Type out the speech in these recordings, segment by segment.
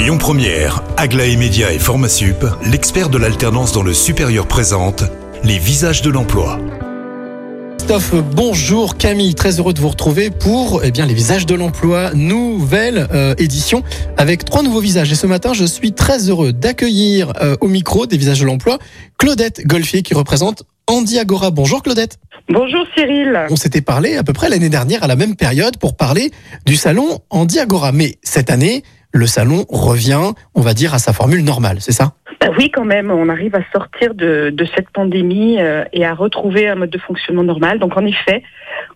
Lyon Première, Aglaé Média et Formasup, l'expert de l'alternance dans le supérieur présente les visages de l'emploi. Christophe, bonjour Camille, très heureux de vous retrouver pour eh bien, les visages de l'emploi, nouvelle euh, édition avec trois nouveaux visages. Et ce matin, je suis très heureux d'accueillir euh, au micro des visages de l'emploi Claudette Golfier qui représente Andy Agora. Bonjour Claudette. Bonjour Cyril. On s'était parlé à peu près l'année dernière à la même période pour parler du salon Andy Agora. Mais cette année, le salon revient, on va dire, à sa formule normale, c'est ça? Bah oui, quand même, on arrive à sortir de, de cette pandémie euh, et à retrouver un mode de fonctionnement normal. Donc en effet,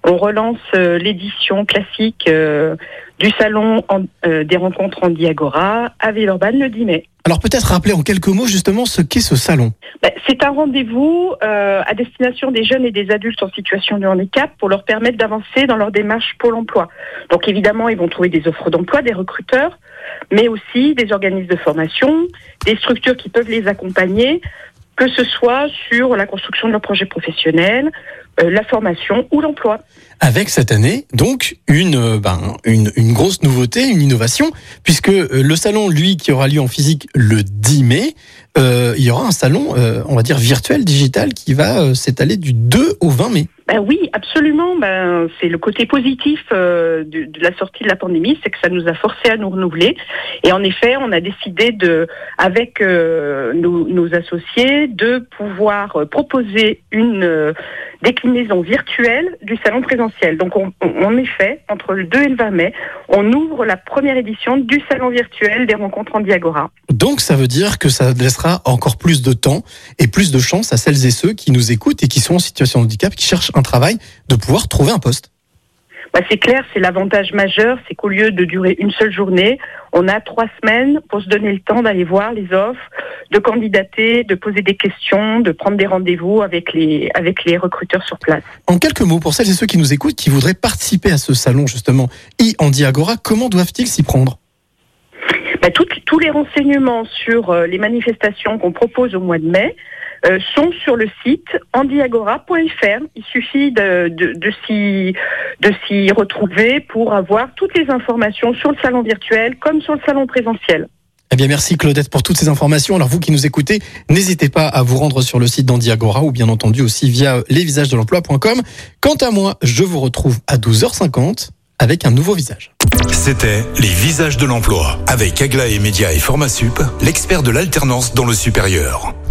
on relance euh, l'édition classique euh, du salon en- des rencontres en Diagora à Villeurbanne le 10 mai. Alors peut-être rappeler en quelques mots justement ce qu'est ce salon. Bah, C'est un rendez-vous à destination des jeunes et des adultes en situation de handicap pour leur permettre d'avancer dans leur démarche Pôle emploi. Donc évidemment, ils vont trouver des offres d'emploi, des recruteurs, mais aussi des organismes de formation, des structures qui peuvent les accompagner, que ce soit sur la construction de leur projet professionnel, la formation ou l'emploi. Avec cette année, donc, une, euh, ben, une, une grosse nouveauté, une innovation, puisque euh, le salon, lui, qui aura lieu en physique le 10 mai, euh, il y aura un salon, euh, on va dire, virtuel, digital, qui va euh, s'étaler du 2 au 20 mai. Ben oui, absolument. Ben, c'est le côté positif euh, de, de la sortie de la pandémie, c'est que ça nous a forcé à nous renouveler. Et en effet, on a décidé de, avec euh, nos, nos associés, de pouvoir euh, proposer une euh, déclinaison virtuelle du salon présentiel. Donc, on, en effet, entre le 2 et le 20 mai, on ouvre la première édition du salon virtuel des rencontres en Diagora. Donc, ça veut dire que ça laissera encore plus de temps et plus de chance à celles et ceux qui nous écoutent et qui sont en situation de handicap, qui cherchent un travail, de pouvoir trouver un poste. Bah, c'est clair, c'est l'avantage majeur, c'est qu'au lieu de durer une seule journée, on a trois semaines pour se donner le temps d'aller voir les offres, de candidater, de poser des questions, de prendre des rendez-vous avec les, avec les recruteurs sur place. En quelques mots, pour celles et ceux qui nous écoutent, qui voudraient participer à ce salon, justement, i Andy Agora, comment doivent-ils s'y prendre? Bah, tous les renseignements sur euh, les manifestations qu'on propose au mois de mai euh, sont sur le site andiagora.fr. Il suffit de, de, de s'y de s'y retrouver pour avoir toutes les informations sur le salon virtuel comme sur le salon présentiel. Eh bien, merci Claudette pour toutes ces informations. Alors, vous qui nous écoutez, n'hésitez pas à vous rendre sur le site d'Andiagora ou bien entendu aussi via lesvisagesdelemploi.com. Quant à moi, je vous retrouve à 12h50 avec un nouveau visage. C'était les visages de l'emploi avec Aglaé Média et Formasup, l'expert de l'alternance dans le supérieur.